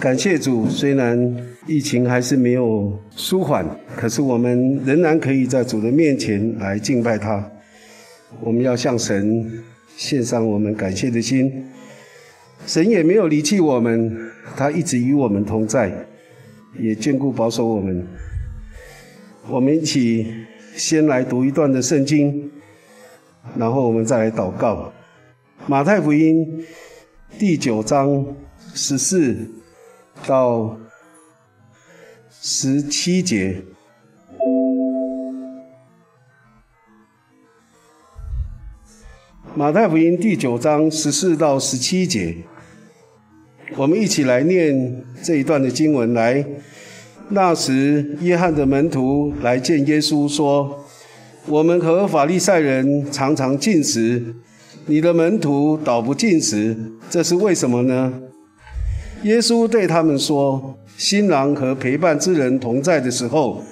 感谢主，虽然疫情还是没有舒缓，可是我们仍然可以在主的面前来敬拜他。我们要向神献上我们感谢的心。神也没有离弃我们，他一直与我们同在，也眷顾保守我们。我们一起先来读一段的圣经，然后我们再来祷告。马太福音第九章十四。到十七节，马太福音第九章十四到十七节，我们一起来念这一段的经文。来，那时约翰的门徒来见耶稣，说：“我们和法利赛人常常进食，你的门徒倒不进食，这是为什么呢？”耶稣对他们说：“新郎和陪伴之人同在的时候，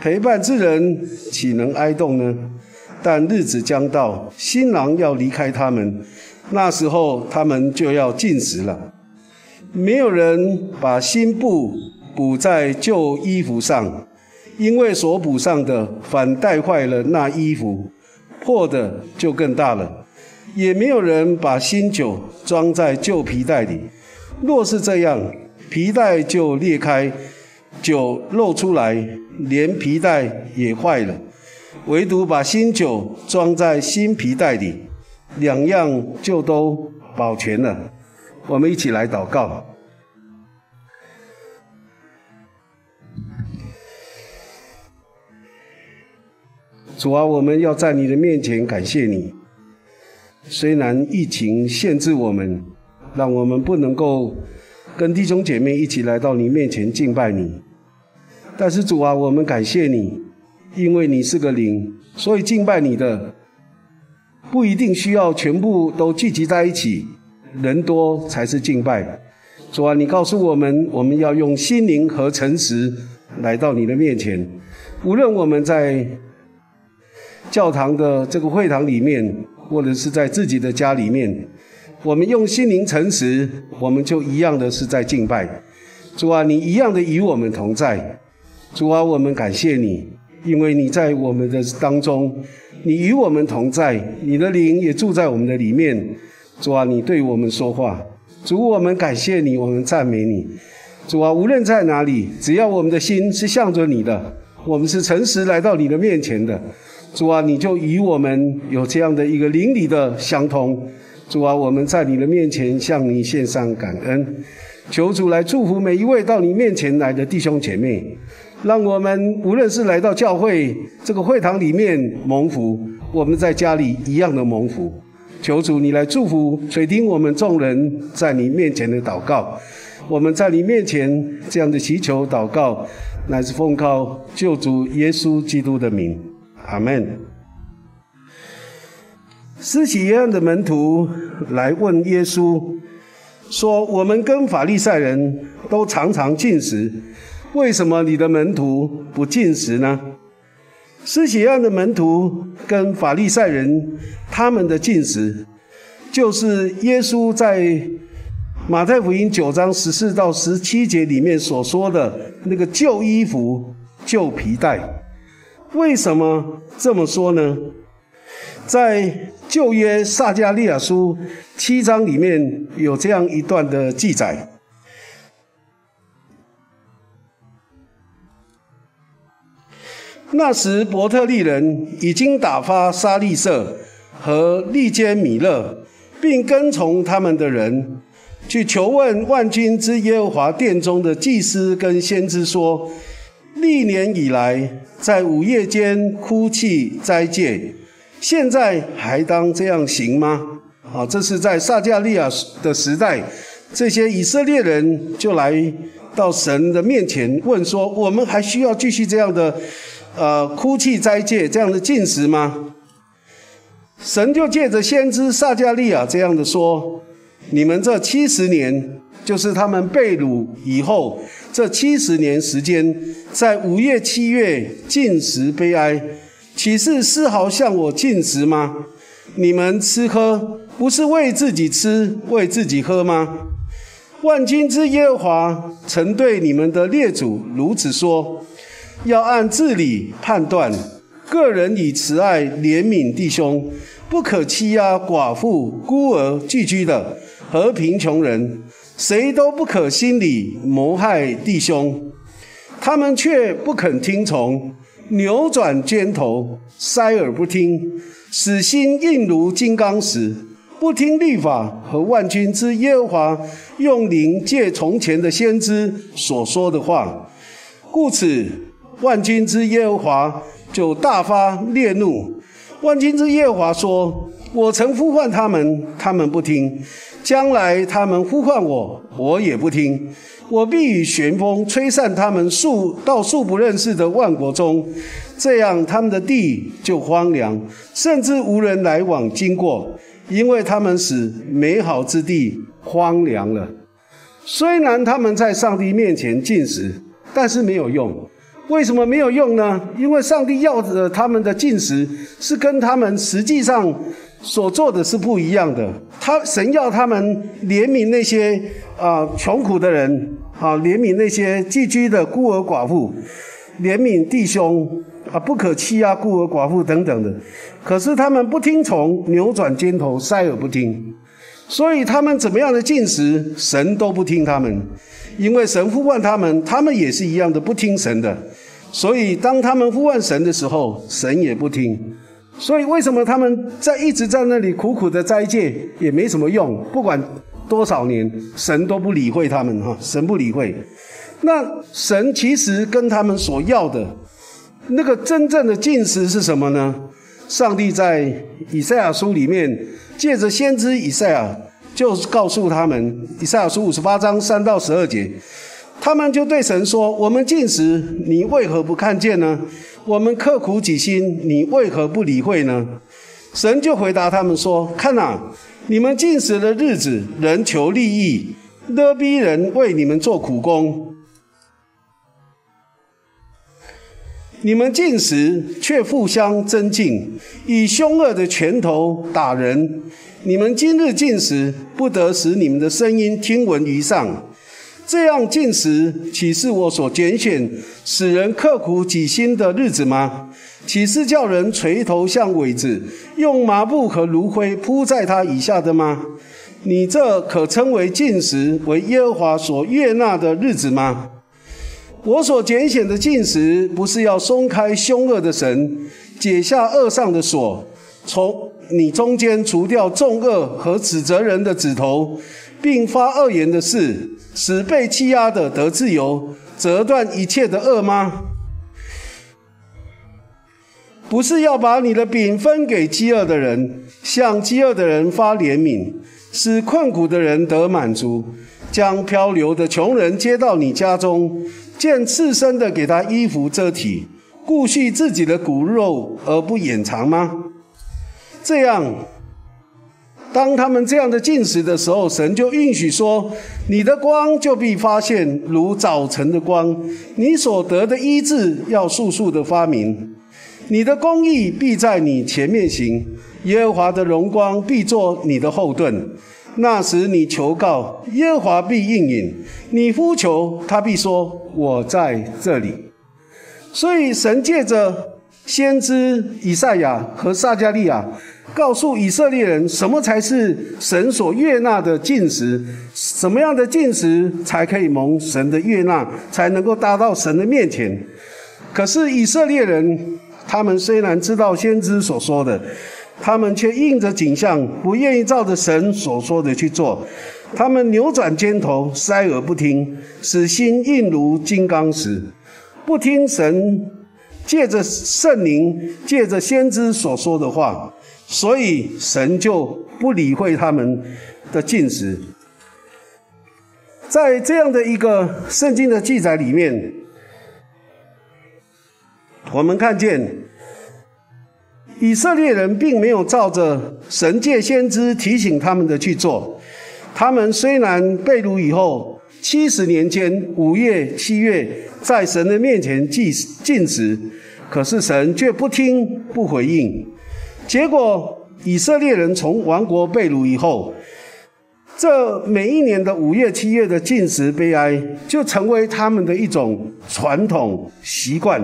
陪伴之人岂能哀动呢？但日子将到，新郎要离开他们，那时候他们就要进食了。没有人把新布补在旧衣服上，因为所补上的反带坏了那衣服，破的就更大了。也没有人把新酒装在旧皮袋里。”若是这样，皮带就裂开，酒漏出来，连皮带也坏了。唯独把新酒装在新皮带里，两样就都保全了。我们一起来祷告。主啊，我们要在你的面前感谢你。虽然疫情限制我们。让我们不能够跟弟兄姐妹一起来到你面前敬拜你，但是主啊，我们感谢你，因为你是个灵，所以敬拜你的不一定需要全部都聚集在一起，人多才是敬拜。主啊，你告诉我们，我们要用心灵和诚实来到你的面前，无论我们在教堂的这个会堂里面，或者是在自己的家里面。我们用心灵诚实，我们就一样的是在敬拜主啊！你一样的与我们同在，主啊！我们感谢你，因为你在我们的当中，你与我们同在，你的灵也住在我们的里面。主啊！你对我们说话，主，我们感谢你，我们赞美你。主啊！无论在哪里，只要我们的心是向着你的，我们是诚实来到你的面前的，主啊！你就与我们有这样的一个灵里的相通。主啊，我们在你的面前向你献上感恩，求主来祝福每一位到你面前来的弟兄姐妹，让我们无论是来到教会这个会堂里面蒙福，我们在家里一样的蒙福。求主你来祝福垂听我们众人在你面前的祷告，我们在你面前这样的祈求祷告，乃是奉靠救主耶稣基督的名，阿门。施洗约翰的门徒来问耶稣说：“我们跟法利赛人都常常进食，为什么你的门徒不进食呢？”施洗约翰的门徒跟法利赛人他们的进食，就是耶稣在马太福音九章十四到十七节里面所说的那个旧衣服、旧皮带。为什么这么说呢？在旧约撒加利亚书七章里面有这样一段的记载：那时伯特利人已经打发沙利色和利坚米勒，并跟从他们的人去求问万军之耶和华殿中的祭司跟先知说：历年以来，在午夜间哭泣斋戒。现在还当这样行吗？啊，这是在撒加利亚的时代，这些以色列人就来到神的面前问说：我们还需要继续这样的，呃，哭泣斋戒这样的进食吗？神就借着先知撒加利亚这样的说：你们这七十年，就是他们被掳以后这七十年时间，在五月七月进食悲哀。岂是丝毫向我进食吗？你们吃喝不是为自己吃，为自己喝吗？万军之耶和华曾对你们的列祖如此说：要按治理判断，个人以慈爱怜悯弟兄，不可欺压寡妇、孤儿、寄居的和贫穷人，谁都不可心里谋害弟兄。他们却不肯听从，扭转肩头，塞耳不听，死心硬如金刚石。不听律法和万军之耶和华用灵借从前的先知所说的话，故此万军之耶和华就大发烈怒。万军之耶和华说：“我曾呼唤他们，他们不听；将来他们呼唤我，我也不听。我必以旋风吹散他们数到数不认识的万国中，这样他们的地就荒凉，甚至无人来往经过。”因为他们使美好之地荒凉了。虽然他们在上帝面前进食，但是没有用。为什么没有用呢？因为上帝要的他们的进食是跟他们实际上所做的是不一样的。他神要他们怜悯那些啊穷苦的人，啊怜悯那些寄居的孤儿寡妇，怜悯弟兄。啊，不可欺压孤儿寡妇等等的，可是他们不听从，扭转肩头，塞耳不听，所以他们怎么样的进食，神都不听他们，因为神呼唤他们，他们也是一样的不听神的，所以当他们呼唤神的时候，神也不听，所以为什么他们在一直在那里苦苦的斋戒也没什么用，不管多少年，神都不理会他们哈，神不理会，那神其实跟他们所要的。那个真正的进食是什么呢？上帝在以赛亚书里面借着先知以赛亚，就告诉他们，以赛亚书五十八章三到十二节，他们就对神说：“我们进食，你为何不看见呢？我们刻苦己心，你为何不理会呢？”神就回答他们说：“看呐，你们进食的日子，人求利益，勒逼人为你们做苦工。”你们进食却互相争竞，以凶恶的拳头打人。你们今日进食，不得使你们的声音听闻于上。这样进食，岂是我所拣选、使人刻苦己心的日子吗？岂是叫人垂头像苇子，用麻布和炉灰铺在他以下的吗？你这可称为进食，为耶和华所悦纳的日子吗？我所拣选的进食，不是要松开凶恶的神，解下恶上的锁，从你中间除掉重恶和指责人的指头，并发恶言的事，使被欺压的得自由，折断一切的恶吗？不是要把你的饼分给饥饿的人，向饥饿的人发怜悯，使困苦的人得满足，将漂流的穷人接到你家中。见赤身的给他衣服遮体，顾恤自己的骨肉而不掩藏吗？这样，当他们这样的进食的时候，神就允许说：你的光就必发现如早晨的光，你所得的医治要速速的发明，你的公义必在你前面行，耶和华的荣光必作你的后盾。那时你求告耶和华必应允，你呼求他必说：“我在这里。”所以神借着先知以赛亚和撒加利亚，告诉以色列人什么才是神所悦纳的进食，什么样的进食才可以蒙神的悦纳，才能够达到神的面前。可是以色列人，他们虽然知道先知所说的。他们却应着景象，不愿意照着神所说的去做。他们扭转肩头，塞耳不听，使心硬如金刚石，不听神借着圣灵、借着先知所说的话，所以神就不理会他们的进食。在这样的一个圣经的记载里面，我们看见。以色列人并没有照着神界先知提醒他们的去做。他们虽然被掳以后七十年间五月七月在神的面前祭禁食，可是神却不听不回应。结果以色列人从王国被掳以后，这每一年的五月、七月的禁食悲哀，就成为他们的一种传统习惯，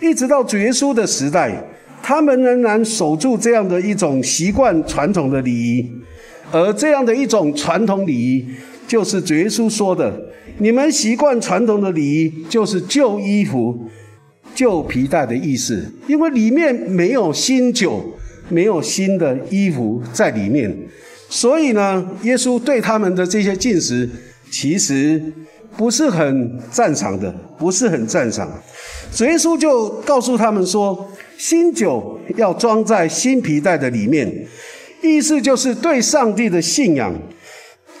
一直到主耶稣的时代，他们仍然守住这样的一种习惯、传统的礼仪。而这样的一种传统礼仪，就是主耶稣说的：“你们习惯传统的礼仪，就是旧衣服、旧皮带的意思，因为里面没有新酒。”没有新的衣服在里面，所以呢，耶稣对他们的这些进食，其实不是很赞赏的，不是很赞赏。主耶稣就告诉他们说，新酒要装在新皮带的里面，意思就是对上帝的信仰，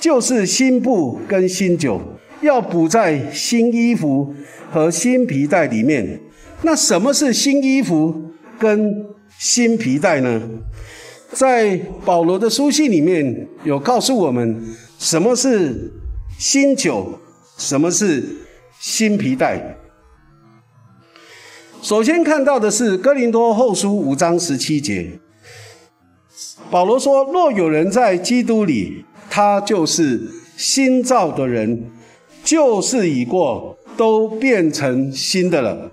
就是新布跟新酒要补在新衣服和新皮带里面。那什么是新衣服跟？新皮带呢，在保罗的书信里面有告诉我们什么是新酒，什么是新皮带。首先看到的是哥林多后书五章十七节，保罗说：“若有人在基督里，他就是新造的人，旧事已过，都变成新的了。”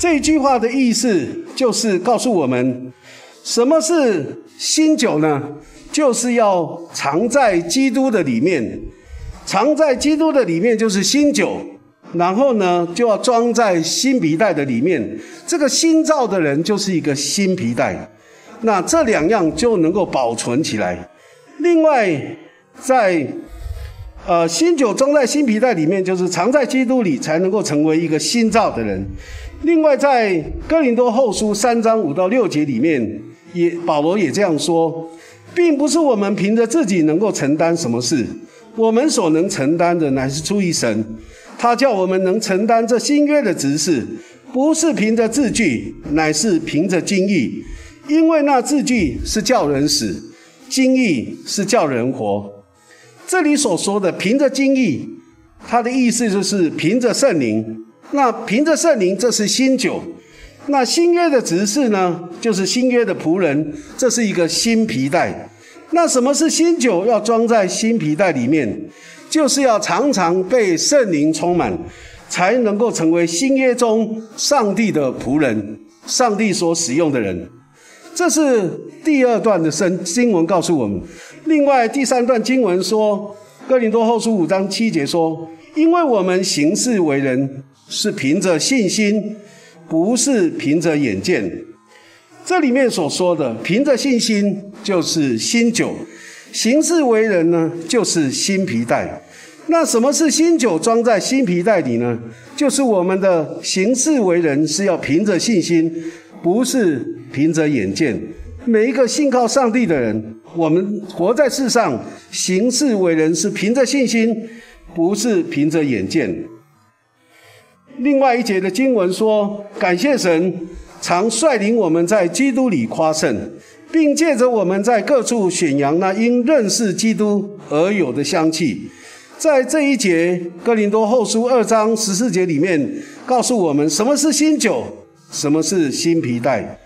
这句话的意思就是告诉我们，什么是新酒呢？就是要藏在基督的里面，藏在基督的里面就是新酒，然后呢就要装在新皮带的里面。这个新造的人就是一个新皮带，那这两样就能够保存起来。另外，在呃新酒装在新皮带里面，就是藏在基督里，才能够成为一个新造的人。另外，在哥林多后书三章五到六节里面，也保罗也这样说，并不是我们凭着自己能够承担什么事，我们所能承担的乃是出于神，他叫我们能承担这新约的职事，不是凭着字句，乃是凭着经意，因为那字句是叫人死，经意是叫人活。这里所说的凭着经意，他的意思就是凭着圣灵。那凭着圣灵，这是新酒；那新约的执事呢，就是新约的仆人，这是一个新皮带。那什么是新酒？要装在新皮带里面，就是要常常被圣灵充满，才能够成为新约中上帝的仆人，上帝所使用的人。这是第二段的圣经文告诉我们。另外第三段经文说，《哥林多后书》五章七节说：“因为我们行事为人。”是凭着信心，不是凭着眼见。这里面所说的凭着信心，就是新酒；行事为人呢，就是新皮带。那什么是新酒装在新皮带里呢？就是我们的行事为人是要凭着信心，不是凭着眼见。每一个信靠上帝的人，我们活在世上，行事为人是凭着信心，不是凭着眼见。另外一节的经文说：“感谢神，常率领我们在基督里夸胜，并借着我们在各处宣扬那因认识基督而有的香气。”在这一节哥林多后书二章十四节里面，告诉我们什么是新酒，什么是新皮带。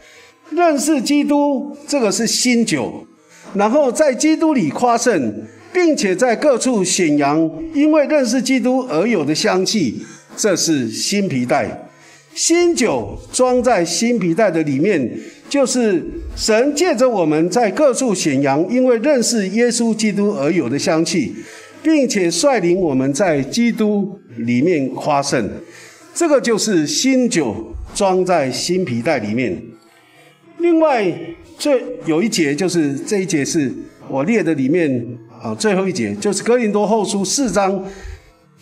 认识基督，这个是新酒；然后在基督里夸胜，并且在各处显扬因为认识基督而有的香气。这是新皮带，新酒装在新皮带的里面，就是神借着我们在各处显扬，因为认识耶稣基督而有的香气，并且率领我们在基督里面夸胜。这个就是新酒装在新皮带里面。另外，最有一节就是这一节是我列的里面啊，最后一节就是哥林多后书四章。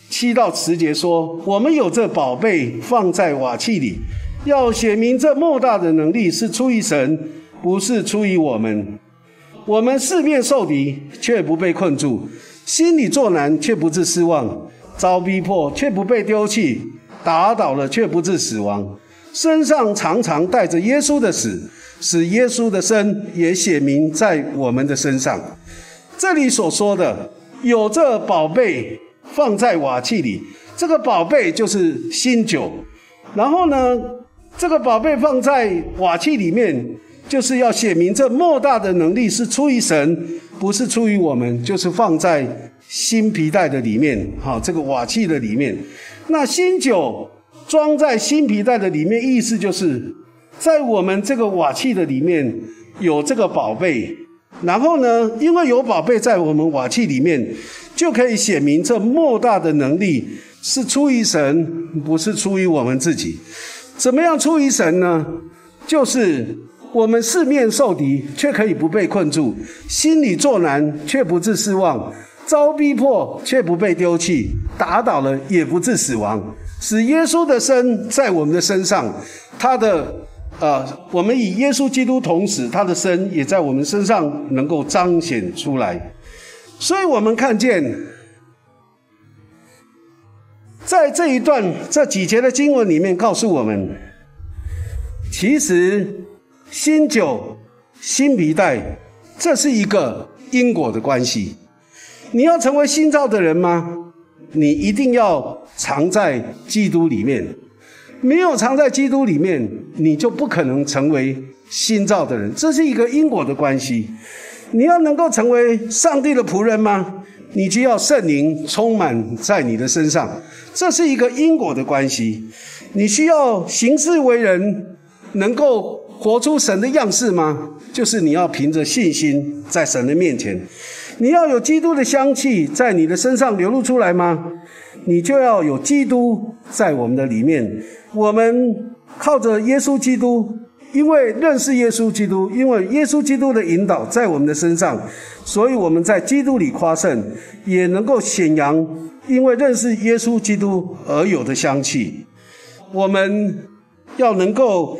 七到十节说：“我们有这宝贝放在瓦器里，要写明这莫大的能力是出于神，不是出于我们。我们四面受敌，却不被困住；心里作难，却不致失望；遭逼迫，却不被丢弃；打倒了，却不致死亡。身上常常带着耶稣的死，使耶稣的身也写明在我们的身上。这里所说的有这宝贝。”放在瓦器里，这个宝贝就是新酒。然后呢，这个宝贝放在瓦器里面，就是要写明这莫大的能力是出于神，不是出于我们，就是放在新皮带的里面，哈，这个瓦器的里面。那新酒装在新皮带的里面，意思就是在我们这个瓦器的里面有这个宝贝。然后呢，因为有宝贝在我们瓦器里面，就可以写明这莫大的能力是出于神，不是出于我们自己。怎么样出于神呢？就是我们四面受敌，却可以不被困住；心里作难，却不致失望；遭逼迫，却不被丢弃；打倒了，也不致死亡。使耶稣的身在我们的身上，他的啊，我们与耶稣基督同死，他的身也在我们身上能够彰显出来。所以，我们看见，在这一段这几节的经文里面，告诉我们。其实，新酒、新皮带，这是一个因果的关系。你要成为新造的人吗？你一定要藏在基督里面。没有藏在基督里面，你就不可能成为新造的人。这是一个因果的关系。你要能够成为上帝的仆人吗？你就要圣灵充满在你的身上。这是一个因果的关系。你需要行事为人。能够活出神的样式吗？就是你要凭着信心在神的面前，你要有基督的香气在你的身上流露出来吗？你就要有基督在我们的里面。我们靠着耶稣基督，因为认识耶稣基督，因为耶稣基督的引导在我们的身上，所以我们在基督里夸胜，也能够显扬因为认识耶稣基督而有的香气。我们要能够。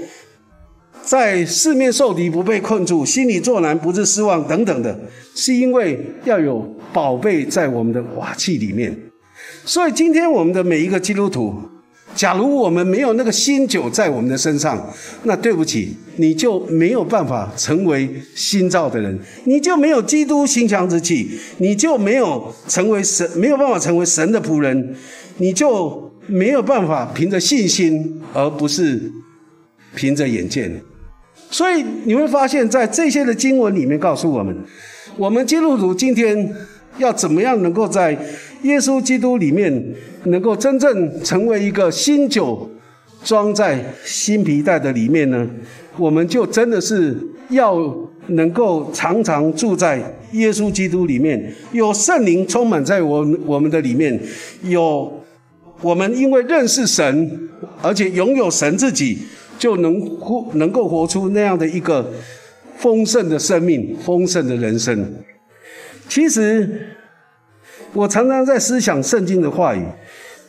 在四面受敌不被困住，心里作难不致失望等等的，是因为要有宝贝在我们的瓦器里面。所以今天我们的每一个基督徒，假如我们没有那个新酒在我们的身上，那对不起，你就没有办法成为新造的人，你就没有基督心强之气，你就没有成为神，没有办法成为神的仆人，你就没有办法凭着信心，而不是凭着眼见。所以你会发现在这些的经文里面告诉我们，我们基督徒今天要怎么样能够在耶稣基督里面能够真正成为一个新酒装在新皮带的里面呢？我们就真的是要能够常常住在耶稣基督里面，有圣灵充满在我们我们的里面，有我们因为认识神，而且拥有神自己。就能活，能够活出那样的一个丰盛的生命、丰盛的人生。其实，我常常在思想圣经的话语，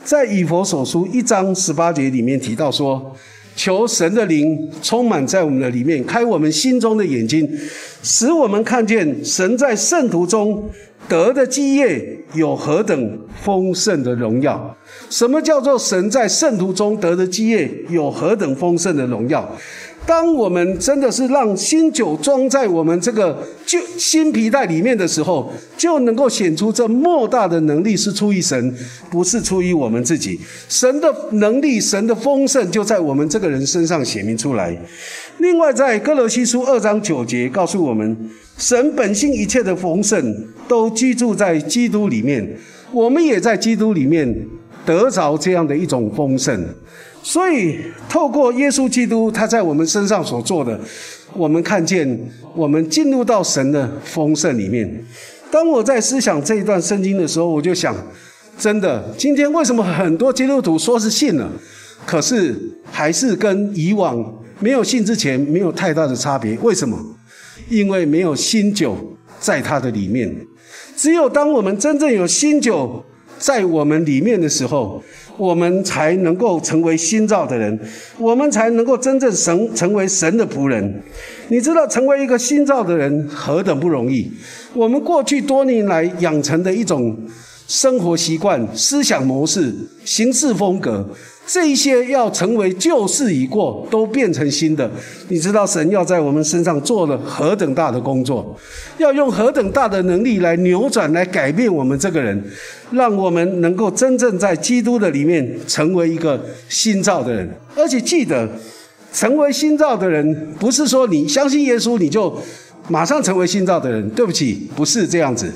在以佛所书一章十八节里面提到说：“求神的灵充满在我们的里面，开我们心中的眼睛，使我们看见神在圣徒中。”得的基业有何等丰盛的荣耀？什么叫做神在圣徒中得的基业有何等丰盛的荣耀？当我们真的是让新酒装在我们这个旧新皮带里面的时候，就能够显出这莫大的能力是出于神，不是出于我们自己。神的能力、神的丰盛就在我们这个人身上显明出来。另外，在哥罗西书二章九节告诉我们，神本性一切的丰盛都居住在基督里面，我们也在基督里面得着这样的一种丰盛。所以，透过耶稣基督他在我们身上所做的，我们看见我们进入到神的丰盛里面。当我在思想这一段圣经的时候，我就想，真的，今天为什么很多基督徒说是信了，可是还是跟以往没有信之前没有太大的差别？为什么？因为没有新酒在他的里面。只有当我们真正有新酒在我们里面的时候。我们才能够成为新造的人，我们才能够真正神成为神的仆人。你知道，成为一个新造的人何等不容易？我们过去多年来养成的一种生活习惯、思想模式、行事风格。这些要成为旧事已过，都变成新的。你知道神要在我们身上做了何等大的工作，要用何等大的能力来扭转、来改变我们这个人，让我们能够真正在基督的里面成为一个新造的人。而且记得，成为新造的人，不是说你相信耶稣你就马上成为新造的人。对不起，不是这样子，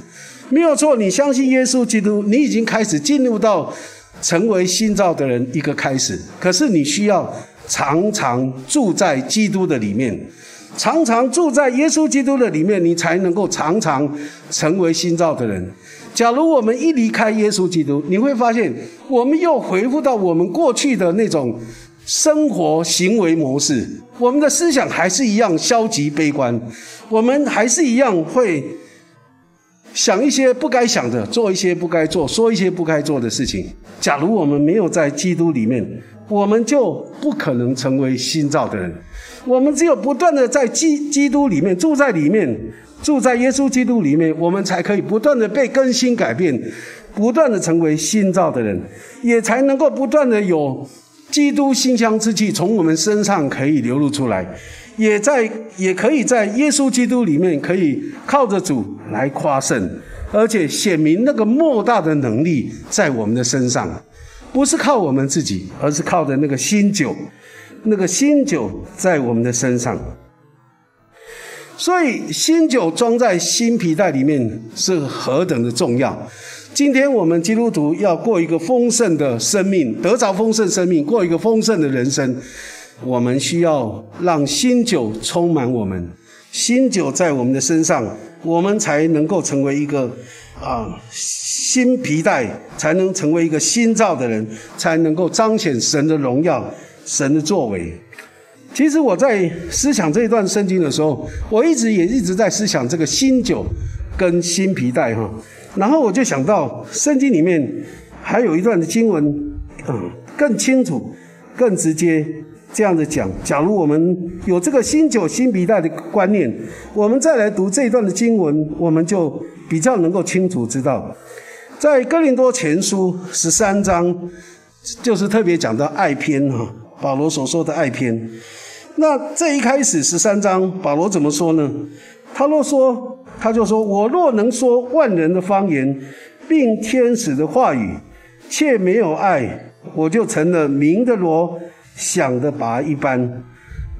没有错。你相信耶稣基督，你已经开始进入到成为新造的人一个开始。可是你需要常常住在基督的里面。常常住在耶稣基督的里面，你才能够常常成为新造的人。假如我们一离开耶稣基督，你会发现我们又回复到我们过去的那种生活行为模式，我们的思想还是一样消极悲观，我们还是一样会想一些不该想的，做一些不该做，说一些不该做的事情。假如我们没有在基督里面，我们就不可能成为新造的人。我们只有不断的在基基督里面住在里面，住在耶稣基督里面，我们才可以不断的被更新改变，不断的成为新造的人，也才能够不断的有基督馨香之气从我们身上可以流露出来，也在也可以在耶稣基督里面可以靠着主来夸胜，而且显明那个莫大的能力在我们的身上，不是靠我们自己，而是靠着那个新酒。那个新酒在我们的身上，所以新酒装在新皮带里面是何等的重要。今天我们基督徒要过一个丰盛的生命，得着丰盛生命，过一个丰盛的人生，我们需要让新酒充满我们，新酒在我们的身上，我们才能够成为一个啊新皮带，才能成为一个新造的人，才能够彰显神的荣耀。神的作为，其实我在思想这一段圣经的时候，我一直也一直在思想这个新酒跟新皮带哈。然后我就想到圣经里面还有一段的经文，嗯，更清楚、更直接这样子讲。假如我们有这个新酒新皮带的观念，我们再来读这一段的经文，我们就比较能够清楚知道，在哥林多前书十三章，就是特别讲到爱篇哈。保罗所说的爱篇，那这一开始十三章，保罗怎么说呢？他若说，他就说：“我若能说万人的方言，并天使的话语，却没有爱，我就成了明的罗，想的拔一般。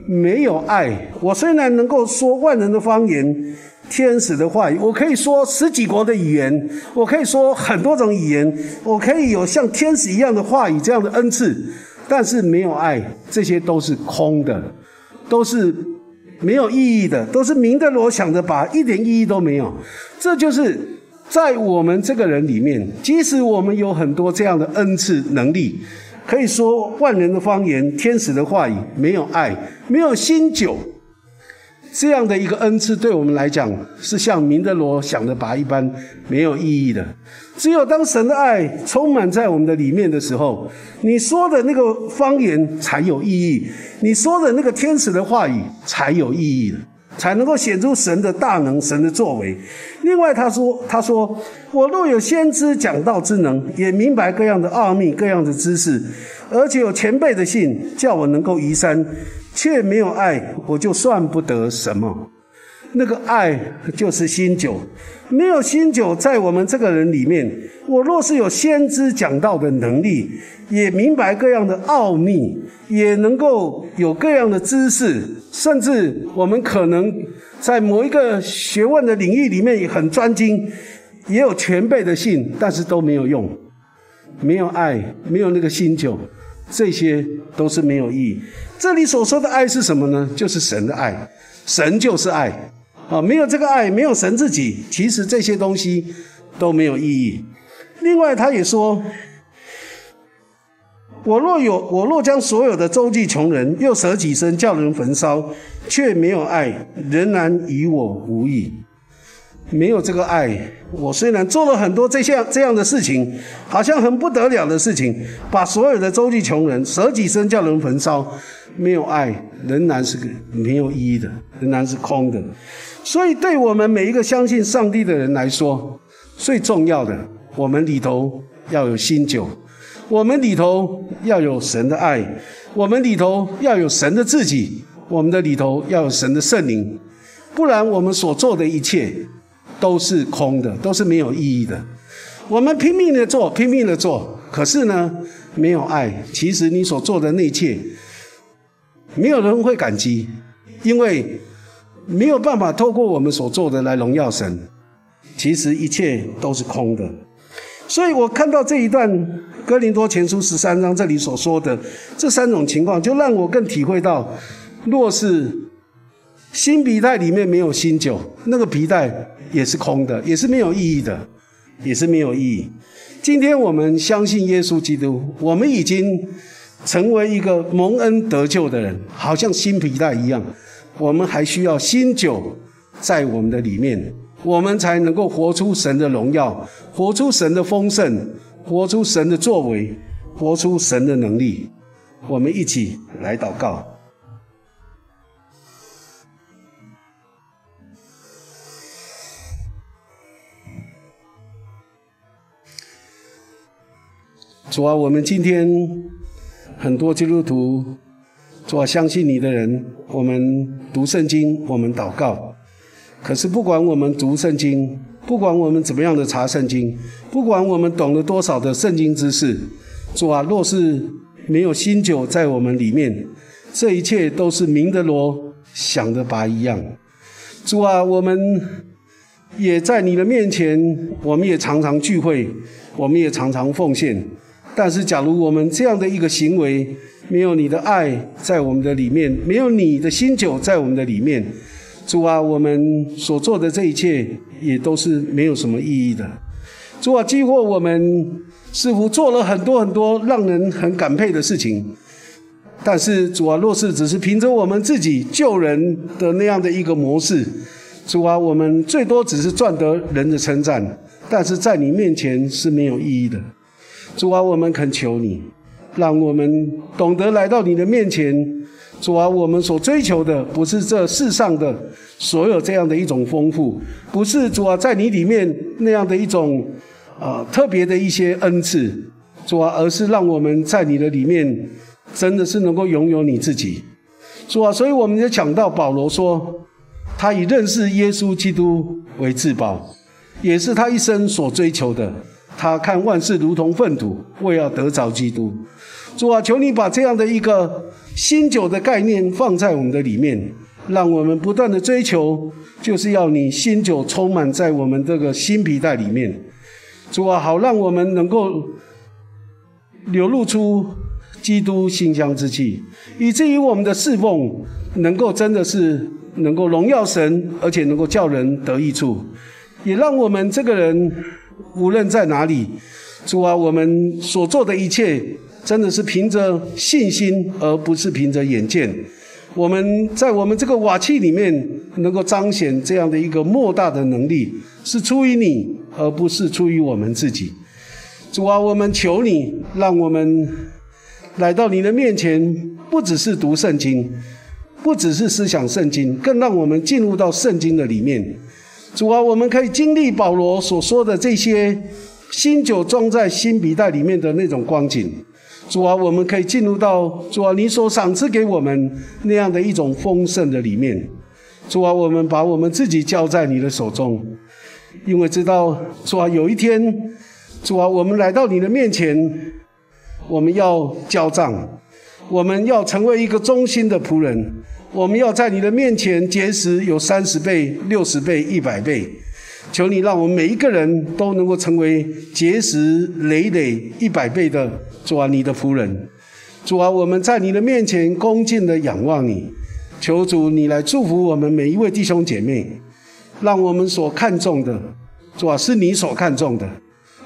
没有爱，我虽然能够说万人的方言，天使的话语，我可以说十几国的语言，我可以说很多种语言，我可以有像天使一样的话语这样的恩赐。”但是没有爱，这些都是空的，都是没有意义的，都是明的罗想的把一点意义都没有。这就是在我们这个人里面，即使我们有很多这样的恩赐能力，可以说万人的方言、天使的话语，没有爱，没有新酒。这样的一个恩赐，对我们来讲是像明德罗想的拔一般没有意义的。只有当神的爱充满在我们的里面的时候，你说的那个方言才有意义，你说的那个天使的话语才有意义才能够显出神的大能、神的作为。另外，他说：“他说我若有先知讲道之能，也明白各样的奥秘、各样的知识，而且有前辈的信，叫我能够移山。”却没有爱，我就算不得什么。那个爱就是新酒，没有新酒在我们这个人里面。我若是有先知讲道的能力，也明白各样的奥秘，也能够有各样的知识，甚至我们可能在某一个学问的领域里面也很专精，也有全辈的信，但是都没有用。没有爱，没有那个新酒，这些都是没有意义。这里所说的爱是什么呢？就是神的爱，神就是爱啊！没有这个爱，没有神自己，其实这些东西都没有意义。另外，他也说：“我若有，我若将所有的周济穷人，又舍己身叫人焚烧，却没有爱，仍然与我无异。”没有这个爱，我虽然做了很多这项这样的事情，好像很不得了的事情，把所有的周济穷人，舍己身叫人焚烧，没有爱，仍然是没有意义的，仍然是空的。所以，对我们每一个相信上帝的人来说，最重要的，我们里头要有新酒，我们里头要有神的爱，我们里头要有神的自己，我们的里头要有神的圣灵，不然我们所做的一切。都是空的，都是没有意义的。我们拼命的做，拼命的做，可是呢，没有爱。其实你所做的那一切，没有人会感激，因为没有办法透过我们所做的来荣耀神。其实一切都是空的。所以我看到这一段《哥林多前书》十三章这里所说的这三种情况，就让我更体会到，若是新皮带里面没有新酒，那个皮带也是空的，也是没有意义的，也是没有意义。今天我们相信耶稣基督，我们已经成为一个蒙恩得救的人，好像新皮带一样。我们还需要新酒在我们的里面，我们才能够活出神的荣耀，活出神的丰盛，活出神的作为，活出神的能力。我们一起来祷告。主啊，我们今天很多基督徒，主啊，相信你的人，我们读圣经，我们祷告。可是不管我们读圣经，不管我们怎么样的查圣经，不管我们懂了多少的圣经知识，主啊，若是没有新酒在我们里面，这一切都是明的罗，想的拔一样。主啊，我们也在你的面前，我们也常常聚会，我们也常常奉献。但是，假如我们这样的一个行为没有你的爱在我们的里面，没有你的新酒在我们的里面，主啊，我们所做的这一切也都是没有什么意义的。主啊，几乎我们似乎做了很多很多让人很感佩的事情，但是主啊，若是只是凭着我们自己救人的那样的一个模式，主啊，我们最多只是赚得人的称赞，但是在你面前是没有意义的。主啊，我们恳求你，让我们懂得来到你的面前。主啊，我们所追求的不是这世上的所有这样的一种丰富，不是主啊在你里面那样的一种啊特别的一些恩赐，主啊，而是让我们在你的里面真的是能够拥有你自己。主啊，所以我们就讲到保罗说，他以认识耶稣基督为至宝，也是他一生所追求的。他看万事如同粪土，为要得着基督。主啊，求你把这样的一个新酒的概念放在我们的里面，让我们不断的追求，就是要你新酒充满在我们这个新皮带里面。主啊，好让我们能够流露出基督馨香之气，以至于我们的侍奉能够真的是能够荣耀神，而且能够叫人得益处，也让我们这个人。无论在哪里，主啊，我们所做的一切，真的是凭着信心，而不是凭着眼见。我们在我们这个瓦器里面，能够彰显这样的一个莫大的能力，是出于你，而不是出于我们自己。主啊，我们求你，让我们来到你的面前，不只是读圣经，不只是思想圣经，更让我们进入到圣经的里面。主啊，我们可以经历保罗所说的这些新酒装在新皮袋里面的那种光景。主啊，我们可以进入到主啊你所赏赐给我们那样的一种丰盛的里面。主啊，我们把我们自己交在你的手中，因为知道主啊有一天，主啊我们来到你的面前，我们要交账，我们要成为一个忠心的仆人。我们要在你的面前结识有三十倍、六十倍、一百倍，求你让我们每一个人都能够成为结识累累一百倍的主啊，你的仆人。主啊，我们在你的面前恭敬的仰望你，求主你来祝福我们每一位弟兄姐妹，让我们所看重的主啊是你所看重的，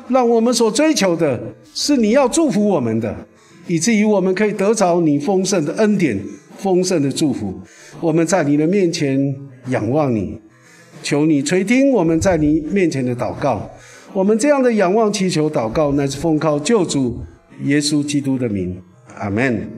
让我们所追求的是你要祝福我们的，以至于我们可以得着你丰盛的恩典。丰盛的祝福，我们在你的面前仰望你，求你垂听我们在你面前的祷告。我们这样的仰望、祈求、祷告，乃是奉靠救主耶稣基督的名。阿门。